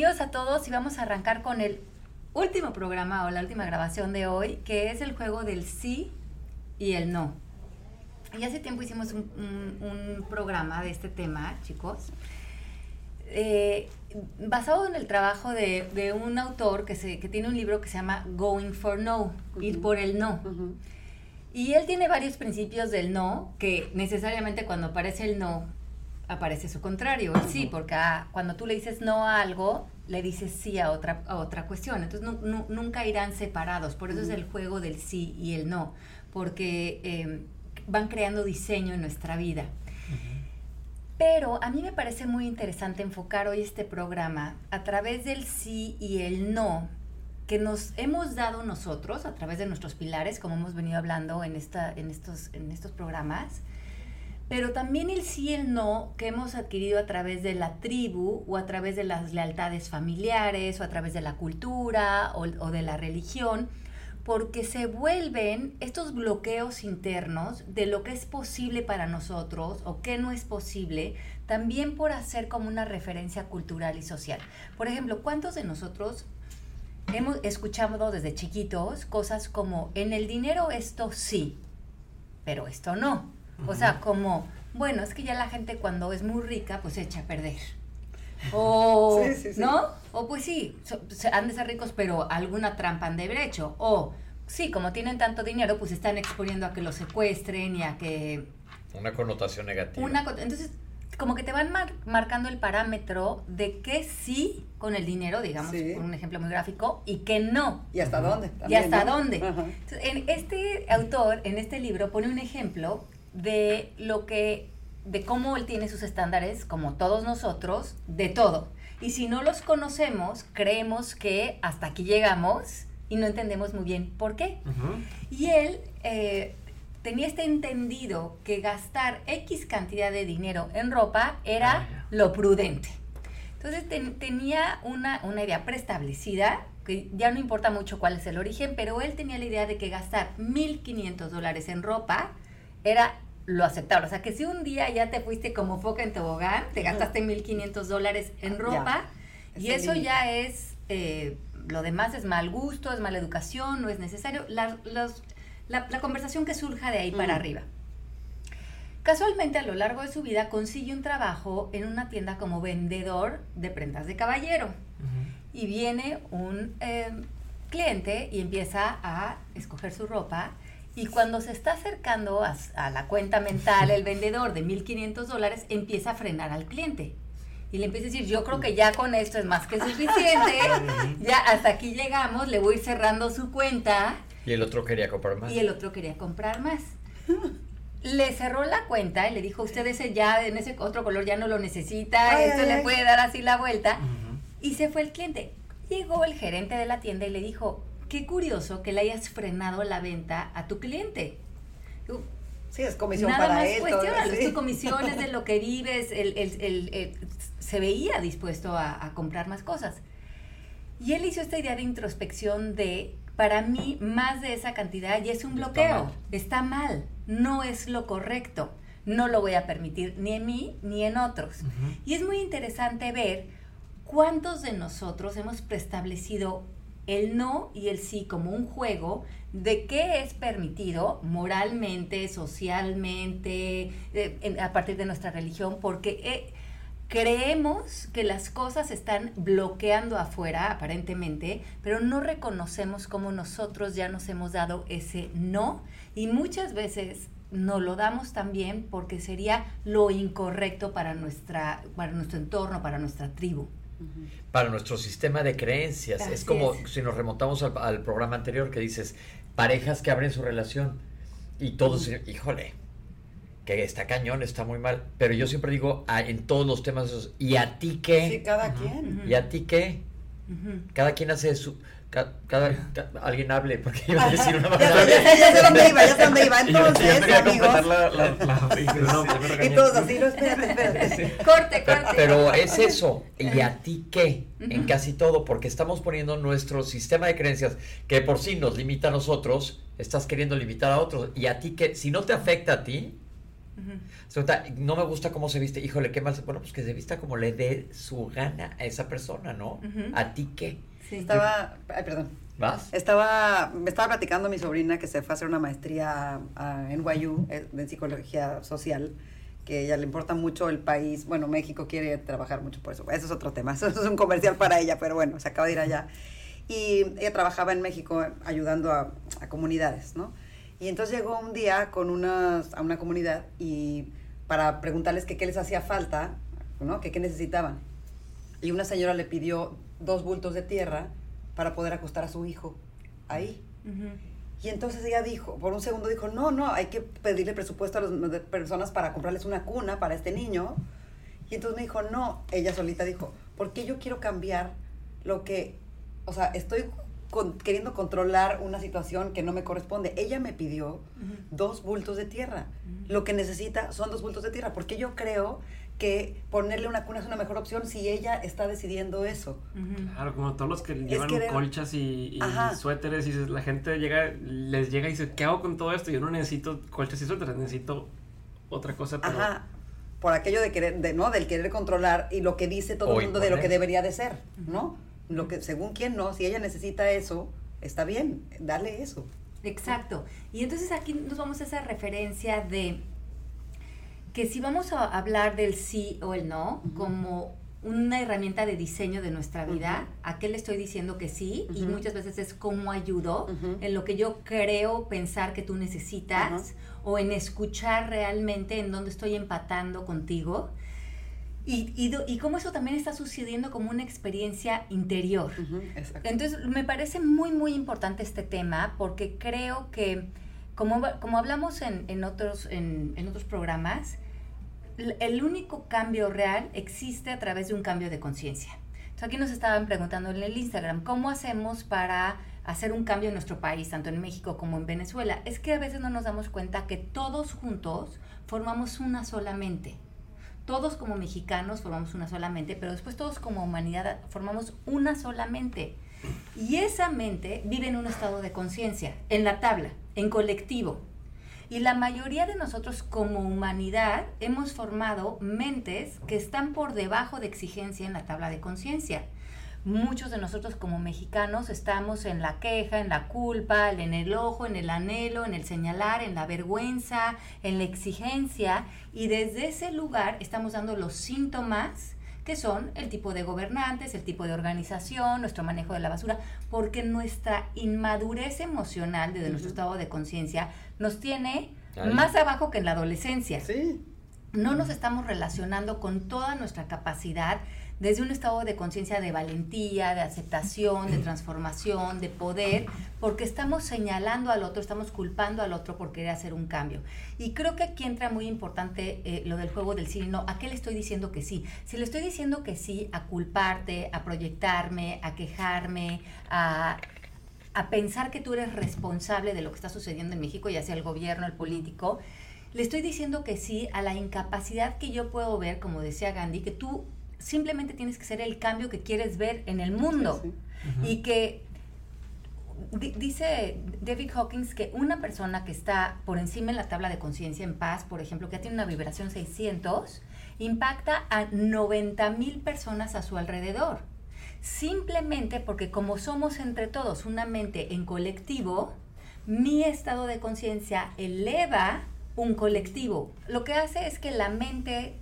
Bienvenidos a todos y vamos a arrancar con el último programa o la última grabación de hoy, que es el juego del sí y el no. Y hace tiempo hicimos un, un- un programa de este tema, chicos, eh, basado en el trabajo de, de un autor que, se, que tiene un libro que se llama Going for No, ir por el no. Ujú. Y él tiene varios principios del no, que necesariamente cuando aparece el no, aparece su contrario, el sí, porque ah, cuando tú le dices no a algo, le dices sí a otra, a otra cuestión. Entonces nu- nu- nunca irán separados, por eso es el juego del sí y el no, porque eh, van creando diseño en nuestra vida. Pero a mí me parece muy interesante enfocar hoy este programa a través del sí y el no que nos hemos dado nosotros a través de nuestros pilares, como hemos venido hablando en, esta, en, estos, en estos programas, pero también el sí y el no que hemos adquirido a través de la tribu o a través de las lealtades familiares o a través de la cultura o, de la religión, porque se vuelven estos bloqueos internos de lo que es posible para nosotros o qué no es posible, también por hacer como una referencia cultural y social. Por ejemplo, ¿cuántos de nosotros hemos escuchado desde chiquitos cosas como en el dinero esto sí, pero esto no? O sea, como, bueno, es que ya la gente cuando es muy rica, pues echa a perder. O, Sí, sí, sí. ¿no? O pues sí, so- se- han de ser ricos, pero alguna trampa han de haber hecho. O, sí, como tienen tanto dinero, pues están exponiendo a que los secuestren y a que Una connotación negativa. una entonces como que te van mar- marcando el parámetro de que sí con el dinero, digamos, Sí. por un ejemplo muy gráfico, y que no. ¿Y hasta dónde? ¿Y hasta ¿no? dónde? Entonces, en este autor, en este libro, pone un ejemplo de lo que, de cómo él tiene sus estándares, como todos nosotros, de todo. Y si no los conocemos, creemos que hasta aquí llegamos y no entendemos muy bien por qué. Y él eh, tenía este entendido que gastar X cantidad de dinero en ropa era Ah, lo prudente. Entonces ten- tenía una, una idea preestablecida, que ya no importa mucho cuál es el origen, pero él tenía la idea de que gastar 1.500 dólares en ropa era lo aceptable. O sea, que si un día ya te fuiste como foca en tobogán, te gastaste 1.500 dólares en ropa, y eso ya es, eh, lo demás es mal gusto, es mala educación, no es necesario. La, los- la, la conversación que surja de ahí para arriba. Casualmente a lo largo de su vida consigue un trabajo en una tienda como vendedor de prendas de caballero. Y viene un eh, cliente y empieza a escoger su ropa. Y cuando se está acercando a, la cuenta mental, el vendedor de 1.500 dólares empieza a frenar al cliente. Y le empieza a decir, yo creo que ya con esto es más que suficiente. ya hasta aquí llegamos, le voy a ir cerrando su cuenta. Y el otro quería comprar más. Y el otro quería comprar más. Le cerró la cuenta y le dijo, usted ese ya, en ese otro color ya no lo necesita, Ay, esto ay, le ay. puede dar así la vuelta. Y se fue el cliente. Llegó el gerente de la tienda y le dijo, qué curioso que le hayas frenado la venta a tu cliente. Sí, es comisión Nada para más él. es sí. tu comisión, es de lo que vives, el, el- el- el- se veía dispuesto a, a comprar más cosas. Y él hizo esta idea de introspección de, para mí, más de esa cantidad ya es un Está bloqueo, mal. está mal, no es lo correcto, no lo voy a permitir ni en mí ni en otros. Y es muy interesante ver cuántos de nosotros hemos preestablecido el no y el sí como un juego de qué es permitido moralmente, socialmente, eh, a partir de nuestra religión, porque eh, creemos que las cosas están bloqueando afuera, aparentemente, pero no reconocemos cómo nosotros ya nos hemos dado ese no y muchas veces no lo damos también porque sería lo incorrecto para, nuestra, para nuestro entorno, para nuestra tribu. Para nuestro sistema de creencias. Así es como es. si nos remontamos al, al programa anterior que dices, parejas que abren su relación y todos, híjole, que está cañón, está muy mal. Pero yo siempre digo, en todos los temas, ¿y a ti qué? Sí, cada quien. Ujú. ¿Y a ti qué? Cada quien hace su... ca- Cada, ca- alguien hable, porque iba a decir una Ya verdad. ya ya sé dónde iba, ya sé dónde iba. Yo- yo Entonces, quería amigos. la, la, la- ya Y todos así, no, espérate, espérate. Corte, Pero, corte. pero es eso, ¿y a ti qué? En casi todo, porque estamos poniendo nuestro sistema de creencias que por sí nos limita a nosotros, estás queriendo limitar a otros. ¿Y a ti qué? Si no te afecta a ti, no me gusta cómo se viste. Híjole, qué mal. se- Bueno, pues que se vista como le dé su gana a esa persona, ¿no? ¿A ti qué? Sí. Estaba, ay, perdón. ¿Vas? Estaba, me estaba platicando mi sobrina que se fue a hacer una maestría a NYU eh, de psicología social, que ella le importa mucho el país. Bueno, México quiere trabajar mucho por eso. Eso es otro tema. Eso es un comercial para ella, pero bueno, se acaba de ir allá. Y ella trabajaba en México ayudando a, a comunidades, ¿no? Y entonces llegó un día con unas, a una comunidad y para preguntarles que qué les hacía falta, ¿no? Que qué necesitaban. Y una señora le pidió dos bultos de tierra para poder acostar a su hijo ahí. Y entonces ella dijo, por un segundo dijo, no, no, hay que pedirle presupuesto a las personas para comprarles una cuna para este niño. Y entonces me dijo, no, ella solita dijo, porque yo quiero cambiar lo que, o sea, estoy con- queriendo controlar una situación que no me corresponde. Ella me pidió dos bultos de tierra. Lo que necesita son dos bultos de tierra, porque yo creo que ponerle una cuna es una mejor opción si ella está decidiendo eso. Claro, como todos los que llevan querer- colchas y, suéteres y la gente llega, les llega y dice, ¿qué hago con todo esto? Yo no necesito colchas y suéteres, necesito otra cosa. Pero Ajá. Por aquello de querer, de, ¿no? Del querer controlar y lo que dice todo el mundo de lo que debería de ser, ¿no? Lo que, según quién no, si ella necesita eso, está bien, dale eso. Exacto. Y entonces aquí nos vamos a esa referencia de que si vamos a hablar del sí o el no como una herramienta de diseño de nuestra vida. ¿a qué le estoy diciendo que sí? Y muchas veces es cómo ayudo en lo que yo creo pensar que tú necesitas o en escuchar realmente en dónde estoy empatando contigo. Y, y, cómo eso también está sucediendo como una experiencia interior. Entonces, me parece muy, muy importante este tema porque creo que, como, como hablamos en, en otros, en, en otros programas, el único cambio real existe a través de un cambio de conciencia. Entonces, aquí nos estaban preguntando en el Instagram, ¿cómo hacemos para hacer un cambio en nuestro país, tanto en México como en Venezuela? Es que a veces no nos damos cuenta que todos juntos formamos una sola mente todos como mexicanos formamos una sola mente, pero después todos como humanidad formamos una sola mente. Y esa mente vive en un estado de conciencia, en la tabla, en colectivo. Y la mayoría de nosotros como humanidad hemos formado mentes que están por debajo de exigencia en la tabla de conciencia. Muchos de nosotros como mexicanos estamos en la queja, en la culpa, en el ojo, en el anhelo, en el señalar, en la vergüenza, en la exigencia y desde ese lugar estamos dando los síntomas que son el tipo de gobernantes, el tipo de organización, nuestro manejo de la basura, porque nuestra inmadurez emocional desde nuestro estado de conciencia nos tiene Ahí. más abajo que en la adolescencia Sí. no nos estamos relacionando con toda nuestra capacidad desde un estado de conciencia de valentía, de aceptación, de transformación, de poder, porque estamos señalando al otro, estamos culpando al otro por querer hacer un cambio. Y creo que aquí entra muy importante eh, lo del juego del sí no. ¿A qué le estoy diciendo que sí? Si le estoy diciendo que sí a culparte, a proyectarme, a quejarme, a a pensar que tú eres responsable de lo que está sucediendo en México, ya sea el gobierno, el político, le estoy diciendo que sí a la incapacidad que yo puedo ver, como decía Gandhi, que tú simplemente tienes que ser el cambio que quieres ver en el mundo. Sí, Y que di- dice David Hawkins que una persona que está por encima en la tabla de conciencia en paz, por ejemplo, que tiene una vibración 600, impacta a 90 mil personas a su alrededor. Simplemente porque como somos entre todos una mente en colectivo, mi estado de conciencia eleva un colectivo. Lo que hace es que la mente,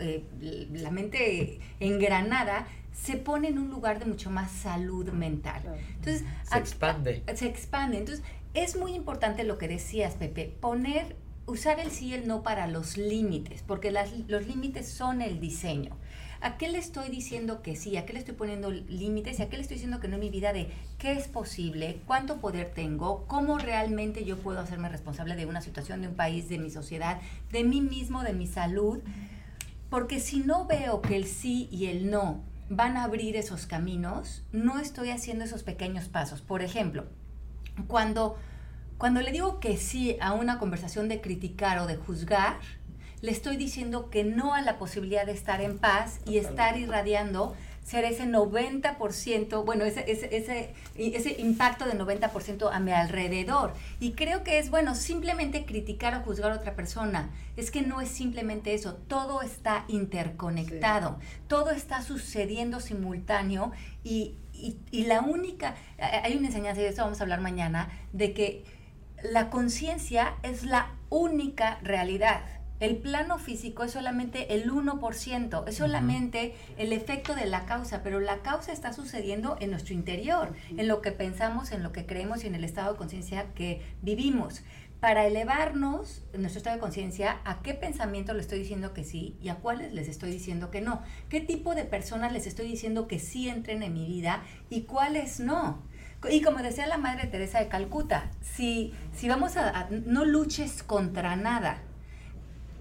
eh, la mente engranada, se pone en un lugar de mucho más salud mental. Entonces, Se a- expande. se expande. Entonces, es muy importante lo que decías, Pepe, poner, usar el sí y el no para los límites, porque las- los límites son el diseño. ¿A qué le estoy diciendo que sí? ¿A qué le estoy poniendo límites? ¿Y a qué le estoy diciendo que no en mi vida de qué es posible? ¿Cuánto poder tengo? ¿Cómo realmente yo puedo hacerme responsable de una situación, de un país, de mi sociedad, de mí mismo, de mi salud? Porque si no veo que el sí y el no van a abrir esos caminos, no estoy haciendo esos pequeños pasos. Por ejemplo, cuando, cuando le digo que sí a una conversación de criticar o de juzgar, le estoy diciendo que no a la posibilidad de estar en paz y estar irradiando ser ese 90%, bueno, ese, ese, ese, ese impacto de 90% a mi alrededor. Y creo que es, bueno, simplemente criticar o juzgar a otra persona. Es que no es simplemente eso, todo está interconectado, todo está sucediendo simultáneo y, y, y la única, hay una enseñanza, y de eso vamos a hablar mañana, de que la conciencia es la única realidad. El plano físico es solamente el 1%, es solamente el efecto de la causa, pero la causa está sucediendo en nuestro interior, en lo que pensamos, en lo que creemos y en el estado de conciencia que vivimos. Para elevarnos en nuestro estado de conciencia, ¿a qué pensamiento le estoy diciendo que sí y a cuáles les estoy diciendo que no? ¿Qué tipo de personas les estoy diciendo que sí entren en mi vida y cuáles no? Y como decía la Madre Teresa de Calcuta, si, si vamos a, a no luches contra nada,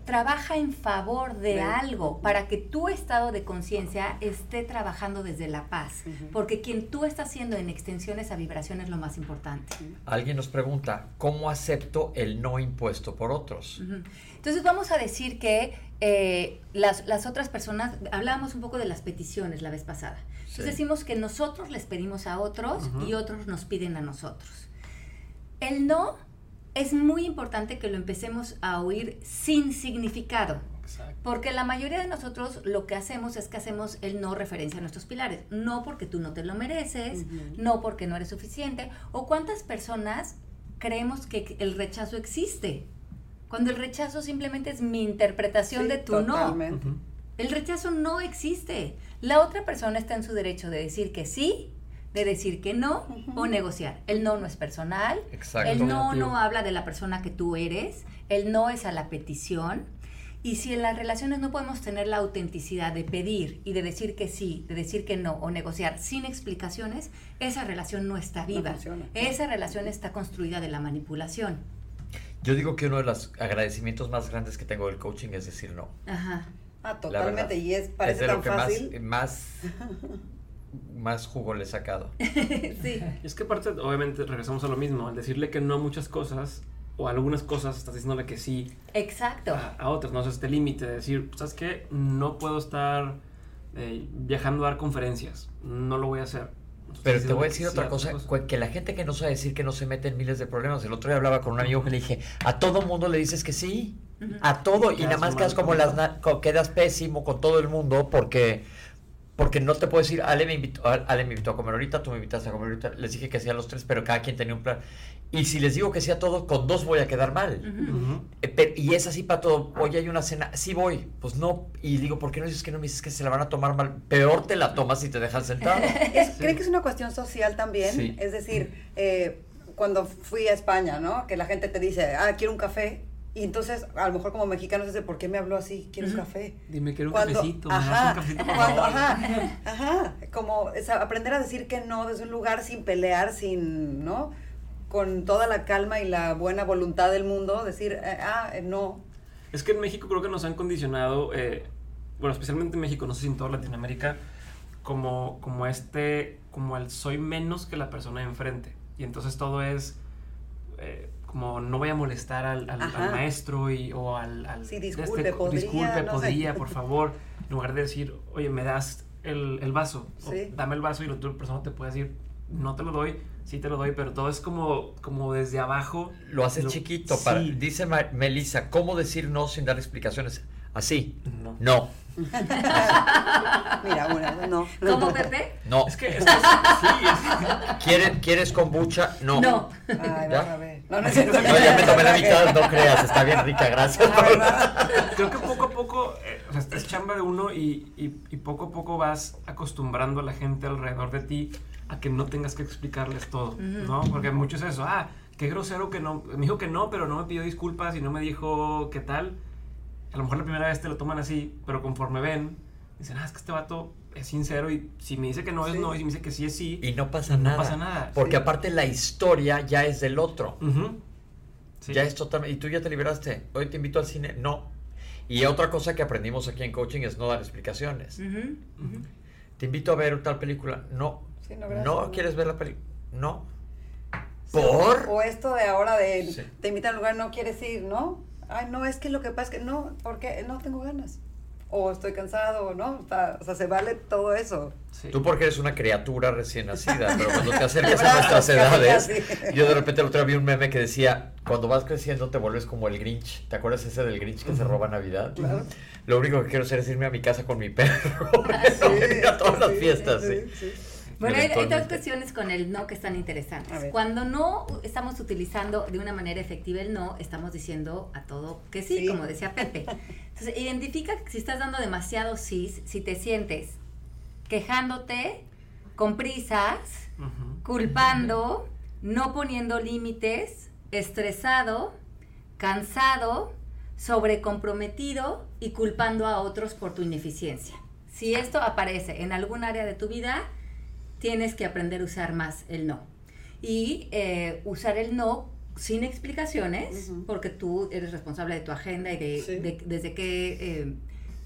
trabaja en favor de algo para que tu estado de conciencia esté trabajando desde la paz, porque quien tú estás haciendo en extensión esa vibración es lo más importante. Alguien nos pregunta, ¿cómo acepto el no impuesto por otros? Entonces vamos a decir que eh, las, las, otras personas, hablábamos un poco de las peticiones la vez pasada. Entonces sí. decimos que nosotros les pedimos a otros uh -huh. y otros nos piden a nosotros. El no es muy importante que lo empecemos a oír sin significado. Exacto. Porque la mayoría de nosotros lo que hacemos es que hacemos el no referencia a nuestros pilares. No porque tú no te lo mereces, uh -huh. no porque no eres suficiente. O cuántas personas creemos que el rechazo existe. Cuando el rechazo simplemente es mi interpretación sí, de tu totalmente. no. Uh -huh. El rechazo no existe. La otra persona está en su derecho de decir que sí de decir que no uh -huh. o negociar. El no no es personal. Exacto. El no no habla de la persona que tú eres. El no es a la petición. Y si en las relaciones no podemos tener la autenticidad de pedir y de decir que sí, de decir que no o negociar sin explicaciones, esa relación no está viva. No esa relación está construida de la manipulación. Yo digo que uno de los agradecimientos más grandes que tengo del coaching es decir no. Ajá. Ah, totalmente. Y es, parece es de tan lo que fácil. Más, más más jugo le he sacado. sí. Es que aparte, obviamente, regresamos a lo mismo. Al decirle que no a muchas cosas, o a algunas cosas, estás diciéndole que sí. Exacto. A, a otras, no es este límite de decir, ¿sabes qué? No puedo estar eh, viajando a dar conferencias. No lo voy a hacer. Entonces, Pero te voy a decir otra cosa, cosa, que la gente que no sabe decir que no se mete en miles de problemas. El otro día hablaba con un amigo que le dije, a todo mundo le dices que sí. Uh -huh. A todo. Y, y nada más quedas como las... Quedas pésimo con todo el mundo porque porque no te puedo decir, Ale me, invitó, Ale me invitó a comer ahorita, tú me invitaste a comer ahorita, les dije que sí a los tres, pero cada quien tenía un plan. Y si les digo que sí a todos, con dos voy a quedar mal. Uh -huh. eh, y es así para todo. Hoy hay una cena, sí voy, pues no. Y digo, ¿por qué no dices que no me dices que se la van a tomar mal? Peor te la tomas si te dejan sentado. Es, sí. ¿Creen que es una cuestión social también? Sí. Es decir, eh, cuando fui a España, ¿no? Que la gente te dice, ah, quiero un café y entonces, a lo mejor como mexicano, dice, ¿por qué me habló así? Quiero un café. Dime, quiero un cuando, cafecito. Ajá, un cafecito cuando, ajá, ajá. Como o sea, aprender a decir que no desde un lugar sin pelear, sin, ¿no? Con toda la calma y la buena voluntad del mundo, decir, eh, ah, eh, no. Es que en México creo que nos han condicionado, eh, bueno, especialmente en México, no sé si en toda Latinoamérica, como, como este, como el soy menos que la persona de enfrente. Y entonces todo es eh, como no voy a molestar al, al, al maestro y, o al, al sí, disculpe, este, podría, disculpe, no podría, sé. por favor, en lugar de decir, oye, me das el, el vaso, sí. o, dame el vaso y la otra persona te puede decir, no te lo doy, sí te lo doy, pero todo es como, como desde abajo. Lo haces lo, chiquito. Para, sí. Dice Melissa, ¿cómo decir no sin dar explicaciones? Así. No. No. Mira, bueno, no. ¿Cómo, Pepe? No. Es que, es que sí, es... ¿Quieres, ¿Quieres kombucha? No. No. Ay, ¿Ya? a ver. No, no, no, ya me tomé la mitad, no creas, está bien rica, gracias. Creo que poco a poco, eh, o sea, es chamba de uno y, y, y, poco a poco vas acostumbrando a la gente alrededor de ti a que no tengas que explicarles todo, uh -huh. ¿no? Porque mucho es eso, ah, qué grosero que no, me dijo que no, pero no me pidió disculpas y no me dijo qué tal. A lo mejor la primera vez te lo toman así, pero conforme ven, dicen, ah, es que este vato es sincero y si me dice que no sí. es no y si me dice que sí es sí. Y no pasa no nada. pasa nada. Porque sí. aparte la historia ya es del otro. Uh -huh. sí. Ya es totalmente. Y tú ya te liberaste. Hoy te invito al cine. No. Y otra cosa que aprendimos aquí en coaching es no dar explicaciones. Uh -huh. Uh -huh. Te invito a ver tal película. No. no, no, quieres ver la película. No. ¿Por? O esto de ahora de te invitan a un lugar, no quieres ir, ¿no? Ay, no, es que lo que pasa es que no, porque no tengo ganas o estoy cansado, ¿no? Está- o sea, se vale todo eso. Sí. Tú porque eres una criatura recién nacida, pero cuando te acercas a nuestras edades, casi. yo de repente el otro día vi un meme que decía, cuando vas creciendo te vuelves como el Grinch. ¿Te acuerdas ese del Grinch que se roba Navidad? Claro. Lo único que quiero hacer es irme a mi casa con mi perro. ir a todas las sí, fiestas, sí. Bueno, hay, hay dos cuestiones con el no que están interesantes. Cuando no estamos utilizando de una manera efectiva el no, estamos diciendo a todo que sí, Sí. como decía Pepe. Entonces, identifica si estás dando demasiado sí, si te sientes quejándote, con prisas, Ujú. culpando, no poniendo límites, estresado, cansado, sobrecomprometido y culpando a otros por tu ineficiencia. Si esto aparece en algún área de tu vida, tienes que aprender a usar más el no. Y eh, usar el no sin explicaciones, porque tú eres responsable de tu agenda y de, Sí. de- desde qué eh,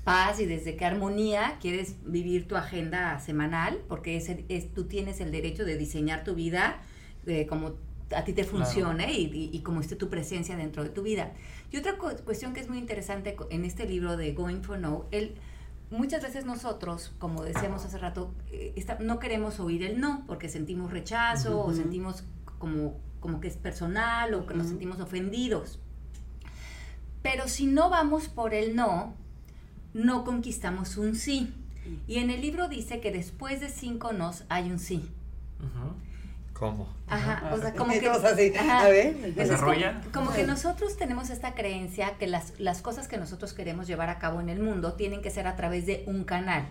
paz y desde qué armonía quieres vivir tu agenda semanal, porque es, el- es- tú tienes el derecho de diseñar tu vida eh, como a ti te Claro. funcione y, y- y como esté tu presencia dentro de tu vida. Y otra cu- cuestión que es muy interesante en este libro de Going for No, el, muchas veces nosotros, como decíamos hace rato, eh, está- no queremos oír el no porque sentimos rechazo o sentimos como, como que es personal o que nos sentimos ofendidos. Pero si no vamos por el no, no conquistamos un sí. Y en el libro dice que después de cinco nos hay un sí. ¿Cómo? Ajá, o sea, como que... así, ajá. a ver. Entonces, Desarrolla. Como, como que nosotros tenemos esta creencia que las, las cosas que nosotros queremos llevar a cabo en el mundo tienen que ser a través de un canal,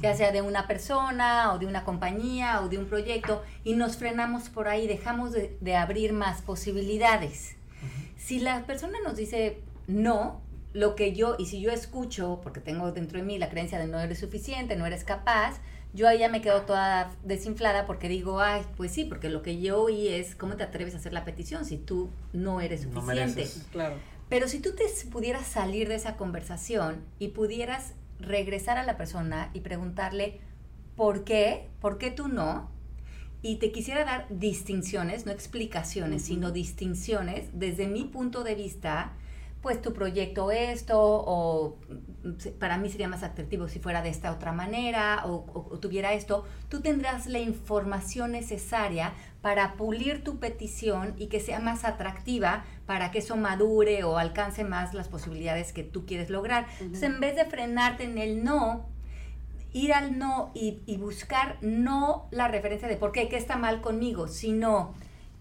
ya sea de una persona o de una compañía o de un proyecto, y nos frenamos por ahí, dejamos de, de abrir más posibilidades. Si la persona nos dice no, lo que yo, y si yo escucho, porque tengo dentro de mí la creencia de no eres suficiente, no eres capaz, yo ahí ya me quedo toda desinflada porque digo, ay, pues sí, porque lo que yo oí es, ¿cómo te atreves a hacer la petición si tú no eres suficiente? Claro. Pero si tú te pudieras salir de esa conversación y pudieras regresar a la persona y preguntarle, ¿por qué? ¿Por qué tú no? Y te quisiera dar distinciones, no explicaciones, sino distinciones desde mi punto de vista, pues tu proyecto esto, o mm, para mí sería más atractivo si fuera de esta otra manera, o, o- o tuviera esto, tú tendrás la información necesaria para pulir tu petición y que sea más atractiva para que eso madure o alcance más las posibilidades que tú quieres lograr. Entonces, en vez de frenarte en el no, ir al no y, y buscar no la referencia de por qué, qué está mal conmigo, sino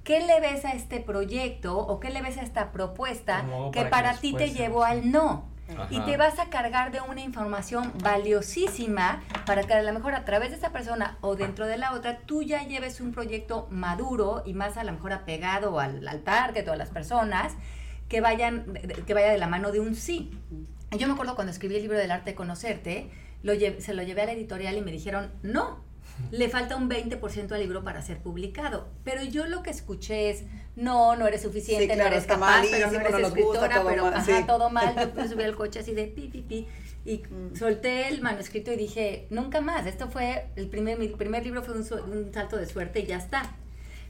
qué le ves a este proyecto o qué le ves a esta propuesta que para ti te llevó al no. Y te vas a cargar de una información valiosísima para que a lo mejor a través de esa persona o dentro de la otra tú ya lleves un proyecto maduro y más a lo mejor apegado al, al target o a las personas que vayan que vaya de la mano de un sí. Yo me acuerdo cuando escribí el libro del arte de conocerte, lo se lo llevé a la editorial y me dijeron, no, le falta un 20% al libro para ser publicado. Pero yo lo que escuché es, no, no eres suficiente, Sí, claro, no eres capaz, pero no eres no gusta, escritora, todo pero mal, ajá, sí. todo mal. Yo me subí al coche así de pi, pi, pi. Y Mm. solté el manuscrito y dije, nunca más. Esto fue, el primer, mi primer libro fue un, un salto de suerte y ya está.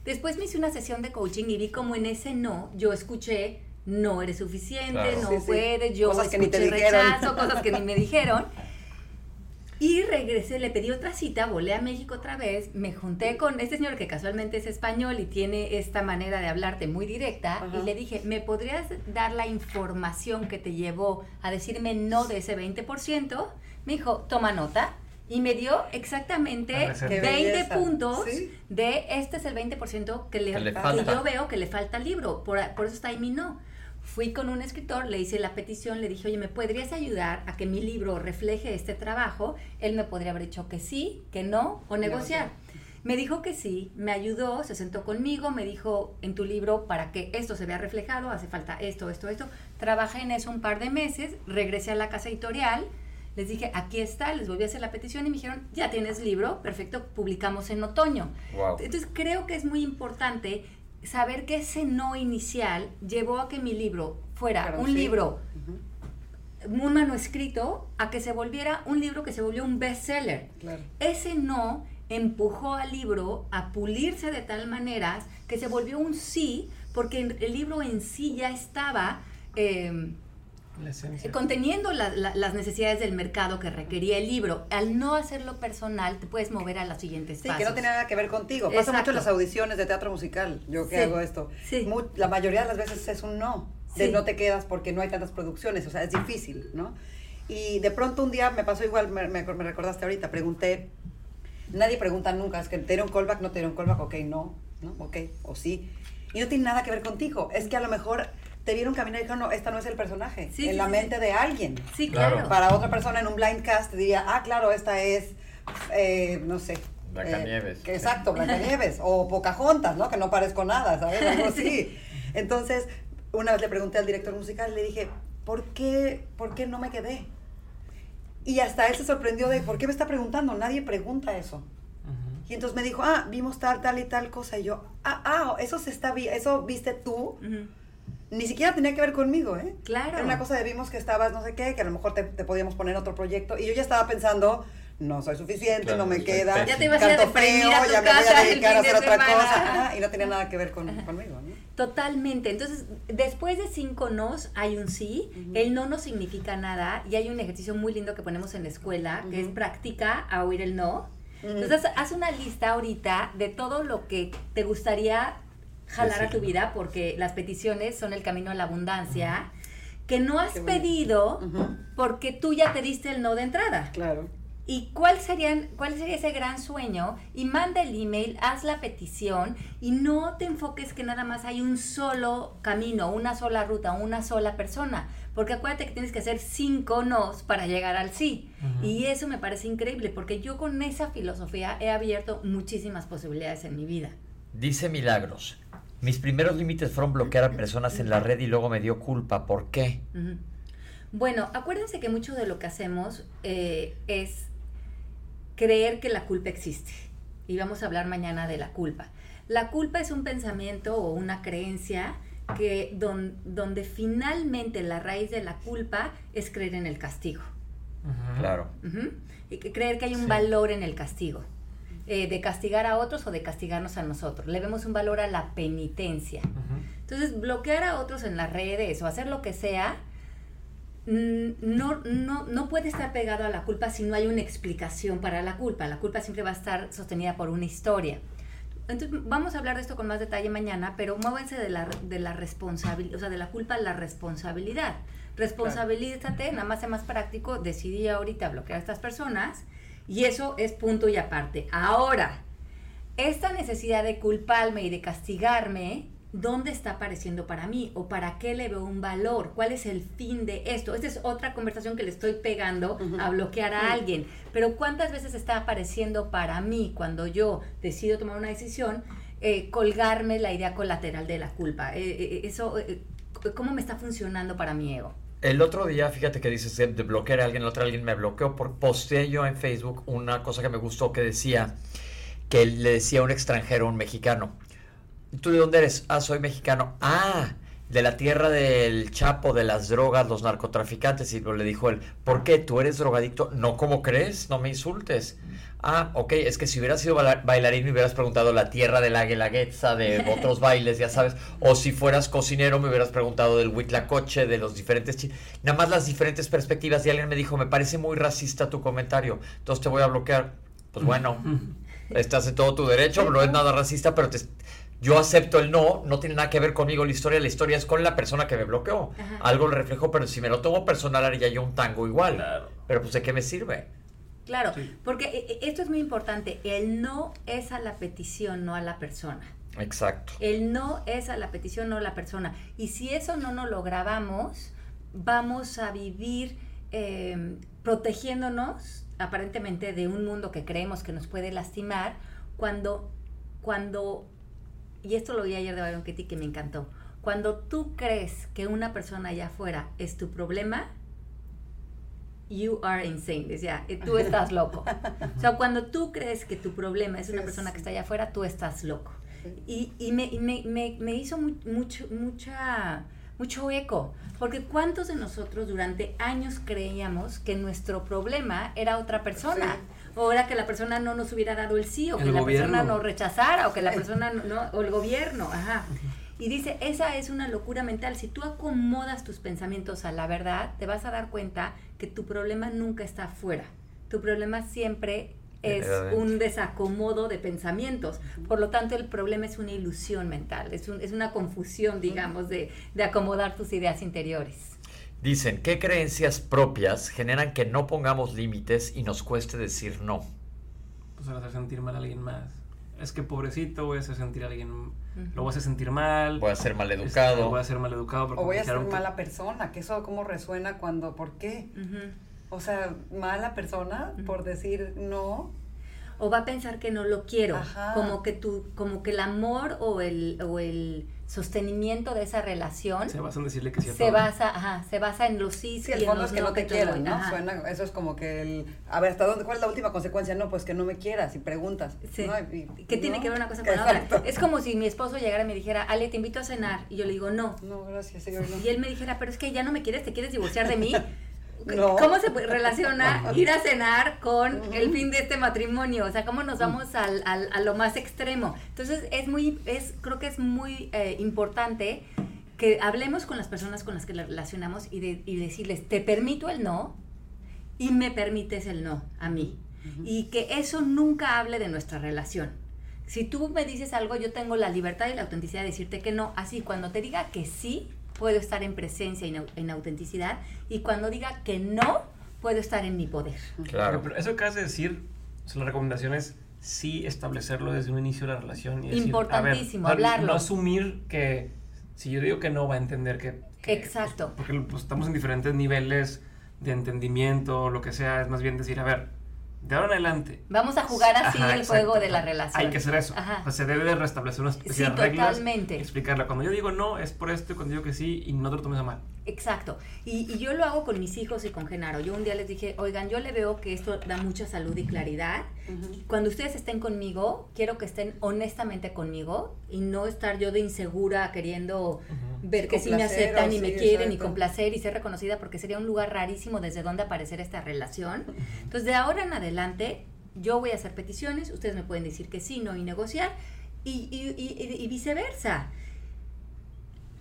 Después me hice una sesión de coaching y vi como en ese no, yo escuché, no eres suficiente, Claro. no Sí, puedes, yo Cosas que ni te escuché dijeron. rechazo, cosas que ni me dijeron. Y regresé, le pedí otra cita, volé a México otra vez, me junté con este señor que casualmente es español y tiene esta manera de hablarte muy directa Ajá. y le dije, ¿me podrías dar la información que te llevó a decirme no de ese 20%? Me dijo, toma nota. Y me dio exactamente La receta. Qué 20 belleza. puntos Sí. de este es el 20% que, le, Que le que yo veo que le falta al libro. Por, por eso está ahí mi no. Fui con un escritor, le hice la petición, le dije, oye, ¿me podrías ayudar a que mi libro refleje este trabajo? Él me podría haber dicho que sí, que no, o negociar. Me dijo que sí, me ayudó, se sentó conmigo, me dijo, en tu libro, para que esto se vea reflejado, hace falta esto, esto, esto. Trabajé en eso un par de meses, regresé a la casa editorial, les dije, aquí está, les volví a hacer la petición y me dijeron, ya tienes libro, perfecto, publicamos en otoño. Wow. Entonces creo que es muy importante saber que ese no inicial llevó a que mi libro fuera Claro, un sí. libro, un manuscrito, a que se volviera un libro que se volvió un bestseller. Claro. Ese no empujó al libro a pulirse de tal manera que se volvió un sí, porque el libro en sí ya estaba eh, La esencia. conteniendo la- la- las necesidades del mercado que requería el libro. Al no hacerlo personal, te puedes mover a los siguientes Sí, pasos. que no tiene nada que ver contigo. Pasa Exacto. mucho en las audiciones de teatro musical, yo que Sí, hago esto. sí. Mu- la mayoría de las veces es un no, de Sí. no te quedas porque no hay tantas producciones, o sea, es difícil, ¿no? Y de pronto un día me pasó igual, me, me- me recordaste ahorita, pregunté, nadie pregunta nunca, es que te dieron callback, no te dieron callback, ok, no, no, ok, o sí. Y no tiene nada que ver contigo, es que a lo mejor te vieron caminar y dijeron, no, esta no es el personaje, Sí, en sí, la sí, mente de alguien. Sí, Claro. Para otra persona en un blind cast diría, ah, claro, esta es, eh, no sé. Blancanieves. eh, exacto, Blancanieves. o Pocahontas, ¿no? Que no parezco nada, ¿sabes? Algo así. Entonces, una vez le pregunté al director musical y le dije, ¿por qué, ¿por qué no me quedé? Y hasta él se sorprendió de, ¿por qué me está preguntando? Nadie pregunta eso. Y entonces me dijo, ah, vimos tal, tal y tal cosa. Y yo, ah, ah, eso se está vi eso viste tú. Ni siquiera tenía que ver conmigo, ¿eh? Claro. Era una cosa de vimos que estabas no sé qué, que a lo mejor te, te podíamos poner otro proyecto. Y yo ya estaba pensando, no soy suficiente, Claro, no me queda. Ya te ibas a deprimir feo, a tu ya me voy a dedicar a hacer de otra semana. cosa. Ajá, y no tenía nada que ver con, conmigo, ¿no? Totalmente. Entonces, después de cinco nos hay un sí. El no no significa nada. Y hay un ejercicio muy lindo que ponemos en la escuela, que es Ujú. practica a oír el no. Entonces, haz una lista ahorita de todo lo que te gustaría jalar a tu vida, porque las peticiones son el camino a la abundancia, que no has pedido Ujú. porque tú ya te diste el no de entrada. Claro. ¿Y cuál, serían, cuál sería ese gran sueño? Y manda el email, haz la petición y no te enfoques que nada más hay un solo camino, una sola ruta, una sola persona. Porque acuérdate que tienes que hacer cinco nos para llegar al sí. Ujú. Y eso me parece increíble porque yo con esa filosofía he abierto muchísimas posibilidades en mi vida. Dice Milagros. Mis primeros límites fueron bloquear a personas en la red y luego me dio culpa. ¿Por qué? Bueno, acuérdense que mucho de lo que hacemos eh, es creer que la culpa existe. Y vamos a hablar mañana de la culpa. La culpa es un pensamiento o una creencia que don- donde finalmente la raíz de la culpa es creer en el castigo. Claro. Y que creer que hay un Sí. valor en el castigo. Eh, de castigar a otros o de castigarnos a nosotros. Le vemos un valor a la penitencia. Ujú. Entonces, bloquear a otros en las redes o hacer lo que sea, mm, no, no, no puede estar pegado a la culpa si no hay una explicación para la culpa. La culpa siempre va a estar sostenida por una historia. Entonces, vamos a hablar de esto con más detalle mañana, pero muévanse de la, de la responsabilidad, o sea, de la culpa a la responsabilidad. Responsabilízate, nada más es más práctico, decidí ahorita bloquear a estas personas y eso es punto y aparte. Ahora, esta necesidad de culparme y de castigarme, ¿dónde está apareciendo para mí? ¿O para qué le veo un valor? ¿Cuál es el fin de esto? Esta es otra conversación que le estoy pegando a bloquear a alguien. Pero ¿cuántas veces está apareciendo para mí cuando yo decido tomar una decisión? eh, colgarme la idea colateral de la culpa. Eh, eh, eso, eh, ¿cómo me está funcionando para mi ego? El otro día, fíjate que dices de, bloquear a alguien, el otro alguien me bloqueó por posteé yo en Facebook una cosa que me gustó que decía que le decía a un extranjero, un mexicano, ¿tú de dónde eres? Ah, soy mexicano. Ah, de la tierra del Chapo, de las drogas, los narcotraficantes. Y le dijo él, ¿por qué? ¿Tú eres drogadicto? No, ¿cómo crees? No me insultes. Ah, ok, es que si hubieras sido baila- bailarín me hubieras preguntado la tierra de la guelaguetza, de otros bailes, ya sabes. O si fueras cocinero me hubieras preguntado del huitlacoche, de los diferentes... Nada más las diferentes perspectivas. Y alguien me dijo, me parece muy racista tu comentario, entonces te voy a bloquear. Pues bueno, estás en todo tu derecho, no es nada racista, pero te, yo acepto el no, no tiene nada que ver conmigo la historia, la historia es con la persona que me bloqueó. Ajá. Algo le reflejo, pero si me lo tomo personal haría yo un tango igual. Claro. Pero pues de qué me sirve. Claro, Sí. porque eh, eh, esto es muy importante. El no es a la petición, no a la persona. Exacto. El no es a la petición, no a la persona. Y si eso no nos lo grabamos, vamos a vivir eh, protegiéndonos aparentemente de un mundo que creemos que nos puede lastimar cuando, cuando, y esto lo vi ayer de Byron Katie que me encantó, cuando tú crees que una persona allá afuera es tu problema, you are insane, decía, eh, tú estás loco. O sea, cuando tú crees que tu problema es una persona que está allá afuera, tú estás loco. Y, y me, y me, me- me hizo mu- mucho, mucha, mucho eco, porque ¿cuántos de nosotros durante años creíamos que nuestro problema era otra persona? O era que la persona no nos hubiera dado el sí, o que El la gobierno. persona nos rechazara, o que la persona no, no- o el gobierno, ajá. Y dice, esa es una locura mental. Si tú acomodas tus pensamientos a la verdad, te vas a dar cuenta que tu problema nunca está afuera. Tu problema siempre es un desacomodo de pensamientos. Por lo tanto, el problema es una ilusión mental, es, un- es una confusión, digamos, de, de acomodar tus ideas interiores. Dicen, ¿qué creencias propias generan que no pongamos límites y nos cueste decir no? Pues al hacer sentir mal a alguien más. Es que pobrecito voy a hacer sentir a alguien, lo voy a hacer sentir mal. Voy a ser este, maleducado. voy a ser maleducado porque O voy a ser que- mala persona, que eso cómo resuena cuando, ¿por qué? O sea, mala persona por decir no. o va a pensar que no lo quiero, Ajá. como que tu, como que el amor o el, o el sostenimiento de esa relación Se basa en decirle que sí a se todo. basa, ajá, se basa en los sí, Sí, y el en fondo los es que no te doy, quieran, ¿no? ajá. Suena, eso es como que el, a ver, ¿hasta dónde, cuál es la última consecuencia? No, pues que no me quieras y preguntas. Sí. ¿no? Y- ¿Qué tiene no, que ver una cosa con la otra? Es como si mi esposo llegara y me dijera, Ale, te invito a cenar. Y yo le digo, no. No, gracias, sí, hoy no. Y él me dijera, pero es que ya no me quieres, te quieres divorciar de mí. No. ¿Cómo se relaciona ir a cenar con Ujú. el fin de este matrimonio? O sea, ¿cómo nos vamos al, al- a lo más extremo? Entonces, es muy, es, creo que es muy eh, importante que hablemos con las personas con las que la relacionamos y, de- y decirles, te permito el no y me permites el no a mí. Y que eso nunca hable de nuestra relación. Si tú me dices algo, yo tengo la libertad y la autenticidad de decirte que no. Así, cuando te diga que sí, puedo estar en presencia y en, au- en autenticidad. Y cuando diga que no, puedo estar en mi poder. Claro. Pero eso que acabas de decir, o sea, la recomendación es sí establecerlo desde un inicio de la relación. Y decir, Importantísimo, a ver, hablarlo. No asumir que si yo digo que no, va a entender que... que, Exacto. pues, porque pues, estamos en diferentes niveles de entendimiento, lo que sea. Es más bien decir, a ver, de ahora en adelante... Vamos a jugar así Ajá, el juego exacto. de la relación. Hay que hacer eso. Ajá. O sea, se debe de restablecer una especie Sí, de reglas. totalmente. Explicarla. Cuando yo digo no, es por esto. y Cuando digo que sí, y no te lo tomes a mal. Exacto. Y, y yo lo hago con mis hijos y con Genaro. Yo un día les dije, oigan, yo le veo que esto da mucha salud y claridad. Cuando ustedes estén conmigo, quiero que estén honestamente conmigo y no estar yo de insegura queriendo ver que sí me aceptan y me sí, quieren y exacto. complacer y ser reconocida porque sería un lugar rarísimo desde donde aparecer esta relación. Entonces, de ahora en adelante, yo voy a hacer peticiones, ustedes me pueden decir que sí, no y negociar y, y- y- y viceversa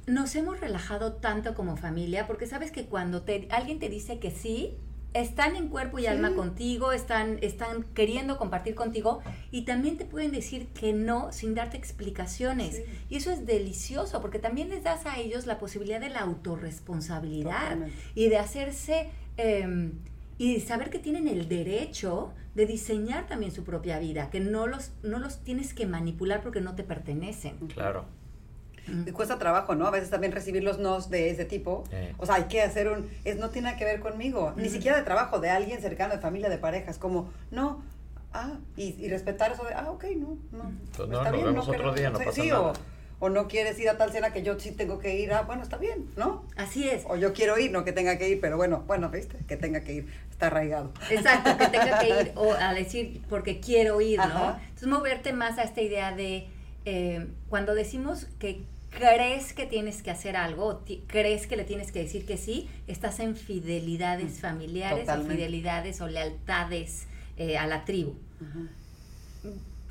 nos hemos relajado tanto como familia porque sabes que cuando te, alguien te dice que sí, están en cuerpo y Sí. alma contigo, están, están queriendo compartir contigo y también te pueden decir que no sin darte explicaciones. Sí. Y eso es delicioso porque también les das a ellos la posibilidad de la autorresponsabilidad Totalmente. y de hacerse... eh, y saber que tienen el derecho de diseñar también su propia vida, que no los, no los tienes que manipular porque no te pertenecen. Claro. Y cuesta trabajo, ¿no? A veces también recibir los nos de ese tipo. O sea, hay que hacer un... Es, no tiene nada que ver conmigo. Ni siquiera de trabajo, de alguien cercano, de familia, de parejas. Como, no, ah, y, y respetar eso de, ah, ok, no, no. Pues no, nos vemos otro queremos- día, no sí, pasa sí, nada. O, o no quieres ir a tal cena que yo sí tengo que ir. Ah, bueno, está bien, ¿no? Así es. O yo quiero ir, no que tenga que ir, pero bueno, bueno, ¿viste? Que tenga que ir. Está arraigado. Exacto, que tenga que ir o a decir porque quiero ir, ¿no? Ajá. Entonces moverte más a esta idea de eh, cuando decimos que crees que tienes que hacer algo, crees que le tienes que decir que sí, estás en fidelidades familiares Totalmente. o fidelidades o lealtades eh, a la tribu.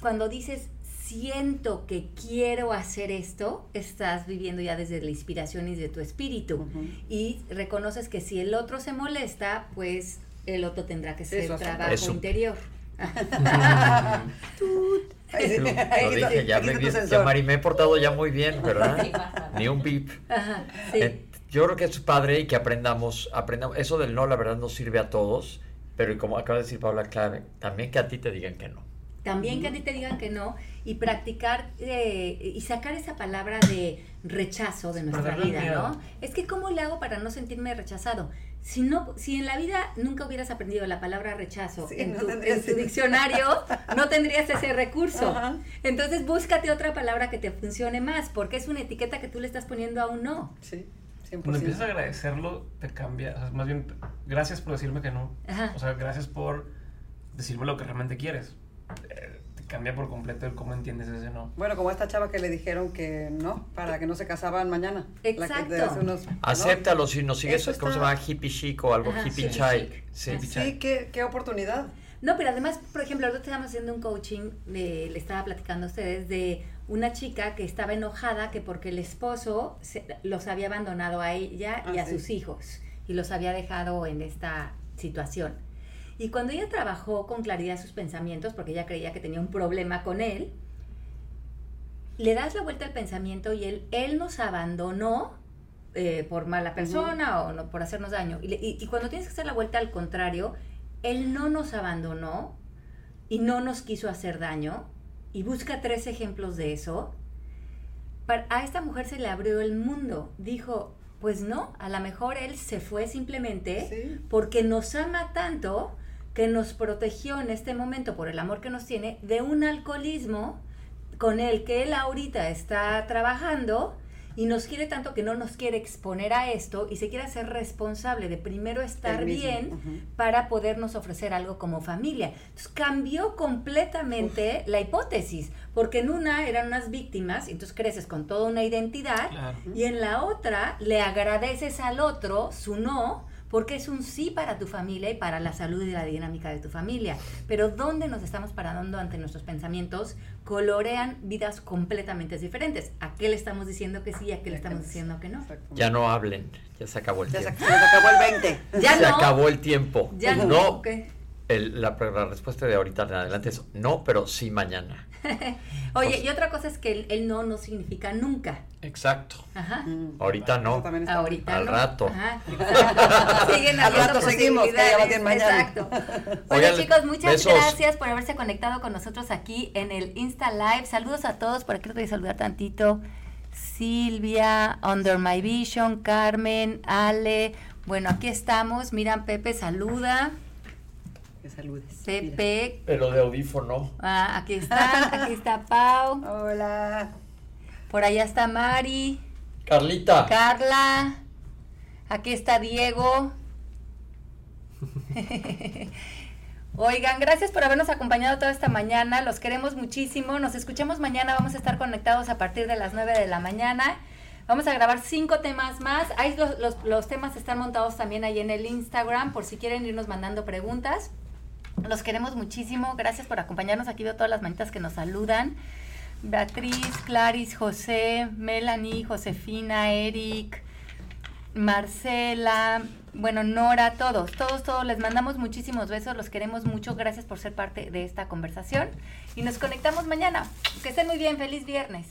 Cuando dices siento que quiero hacer esto, estás viviendo ya desde la inspiración y de tu espíritu. Y reconoces que si el otro se molesta, pues el otro tendrá que ser Eso, trabajo eso. interior. Sí, Lo dije, ya me, ya, Mari, me he portado ya muy bien, ¿verdad? Ni un beep. Ajá, sí. Eh, yo creo que es padre y que aprendamos, aprendamos. Eso del no, la verdad, nos sirve a todos. Pero como acaba de decir Paula, clave, también que a ti te digan que no. También que a ti te digan que no y practicar eh, y sacar esa palabra de rechazo de nuestra Perderle vida, miedo. ¿no? Es que ¿cómo le hago para no sentirme rechazado? Si no, si en la vida nunca hubieras aprendido la palabra rechazo Sí, en, no tu, en diccionario, no tendrías ese recurso. Ajá. Entonces búscate otra palabra que te funcione más, porque es una etiqueta que tú le estás poniendo a un no. Sí, 100%. Cuando empiezas a agradecerlo, te cambia. O sea, más bien, gracias por decirme que no. Ajá. O sea, gracias por decirme lo que realmente quieres. Eh, te cambia por completo el cómo entiendes ese no. Bueno, como a esta chava que le dijeron que no, para que no se casaban mañana. La que Exacto. unos- ¿no? Acéptalo si nos sigues, Eso ¿cómo se está- llama? Hippie chic o algo, Ajá, hippie chai. chic. Sí. Sí, qué, qué oportunidad. No, pero además, por ejemplo, ahorita estábamos haciendo un coaching, de, le estaba platicando a ustedes, de una chica que estaba enojada que porque el esposo se- los había abandonado a ella y Ah, a sí. sus hijos y los había dejado en esta situación. Y cuando ella trabajó con claridad sus pensamientos, porque ella creía que tenía un problema con él, le das la vuelta al pensamiento y él, él nos abandonó eh, por mala persona o no, por hacernos daño. Y, le- y- y cuando tienes que hacer la vuelta al contrario, él no nos abandonó y no nos quiso hacer daño. Y busca tres ejemplos de eso. Para- a esta mujer se le abrió el mundo. Dijo, pues no, a lo mejor él se fue simplemente Sí. porque nos ama tanto que nos protegió en este momento por el amor que nos tiene de un alcoholismo con el que él ahorita está trabajando y nos quiere tanto que no nos quiere exponer a esto y se quiere hacer responsable de primero estar bien para podernos ofrecer algo como familia. Entonces cambió completamente la hipótesis, porque en una eran unas víctimas, y entonces creces con toda una identidad, Claro. y en la otra le agradeces al otro su no, porque es un sí para tu familia y para la salud y la dinámica de tu familia. Pero ¿dónde nos estamos parando ante nuestros pensamientos? Colorean vidas completamente diferentes. ¿A qué le estamos diciendo que sí y a qué le estamos diciendo que no? Ya no hablen, ya se acabó el Ya se, tiempo. se acabó el 20. Ya se no. acabó el tiempo. Ya no. no. ok. el- la, la respuesta de ahorita en adelante es no, pero sí mañana. Oye, Pues- y otra cosa es que el, el no no significa nunca. Exacto. Ajá. Mm. Ahorita no. Eso también está Ahorita Al no. rato. Ajá, exacto. Siguen Al rato seguimos, que ya va bien posibilidades, mañana. Exacto. Oigan, Bueno, chicos, muchas besos. gracias por haberse conectado con nosotros aquí en el Insta Live. Saludos a todos. Por aquí los voy a saludar tantito. Silvia, Under My Vision, Carmen, Ale. Bueno, aquí estamos. Miran, Pepe saluda. Que saludes. Pepe. Pero de audífono. Ah, aquí está. Aquí está Pau. Hola. Por allá está Mari. Carlita. Carla, aquí está Diego. Oigan, gracias por habernos acompañado toda esta mañana. Los queremos muchísimo. Nos escuchamos mañana. Vamos a estar conectados a partir de las 9 de la mañana. Vamos a grabar cinco temas más. Ahí los, los- los temas están montados también ahí en el Instagram por si quieren irnos mandando preguntas. Los queremos muchísimo. Gracias por acompañarnos. Aquí veo todas las manitas que nos saludan. Beatriz, Claris, José, Melanie, Josefina, Eric, Marcela, bueno, Nora, todos, todos, todos. Les mandamos muchísimos besos. Los queremos mucho. Gracias por ser parte de esta conversación. Y nos conectamos mañana. Que estén muy bien. Feliz viernes.